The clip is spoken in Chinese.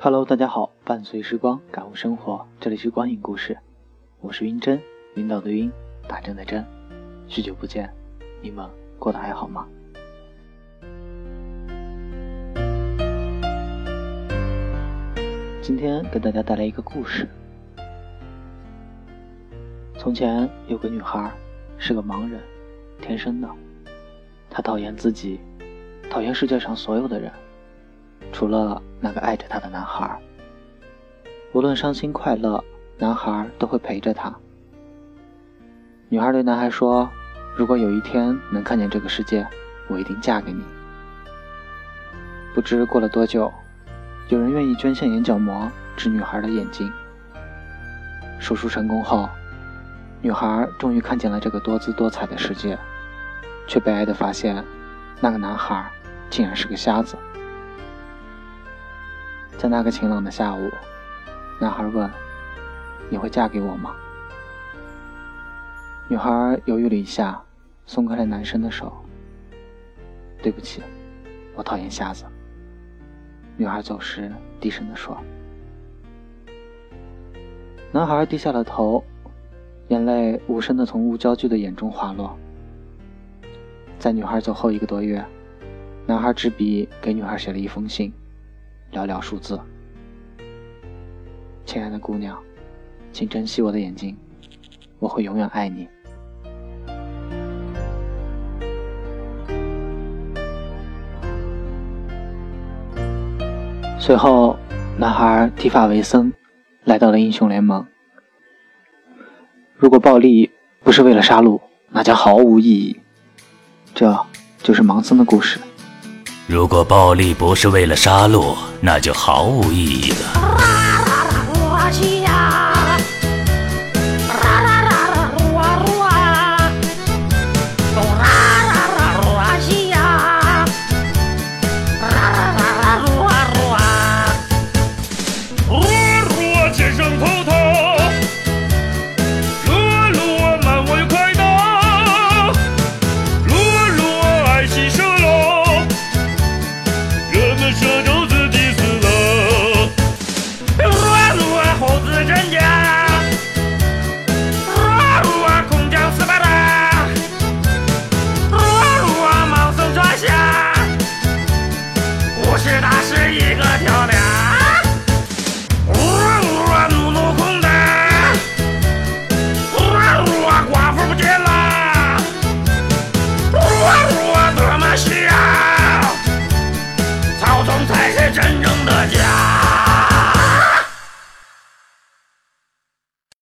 Hello，大家好，伴随时光感悟生活，这里是光影故事，我是晕真，晕倒的晕，打针的针，许久不见，你们过得还好吗？今天给大家带来一个故事。从前有个女孩，是个盲人，天生的，她讨厌自己，讨厌世界上所有的人。除了那个爱着她的男孩，无论伤心快乐，男孩都会陪着她。女孩对男孩说：“如果有一天能看见这个世界，我一定嫁给你。”不知过了多久，有人愿意捐献眼角膜治女孩的眼睛。手术成功后，女孩终于看见了这个多姿多彩的世界，却悲哀地发现，那个男孩竟然是个瞎子。在那个晴朗的下午，男孩问：“你会嫁给我吗？”女孩犹豫了一下，松开了男生的手。“对不起，我讨厌瞎子。”女孩走时低声地说。男孩低下了头，眼泪无声地从无焦距的眼中滑落。在女孩走后一个多月，男孩执笔给女孩写了一封信。寥寥数字，亲爱的姑娘，请珍惜我的眼睛，我会永远爱你。随后，男孩剃发为僧，来到了英雄联盟。如果暴力不是为了杀戮，那将毫无意义。这就是盲僧的故事。如果暴力不是为了杀戮，那就毫无意义了。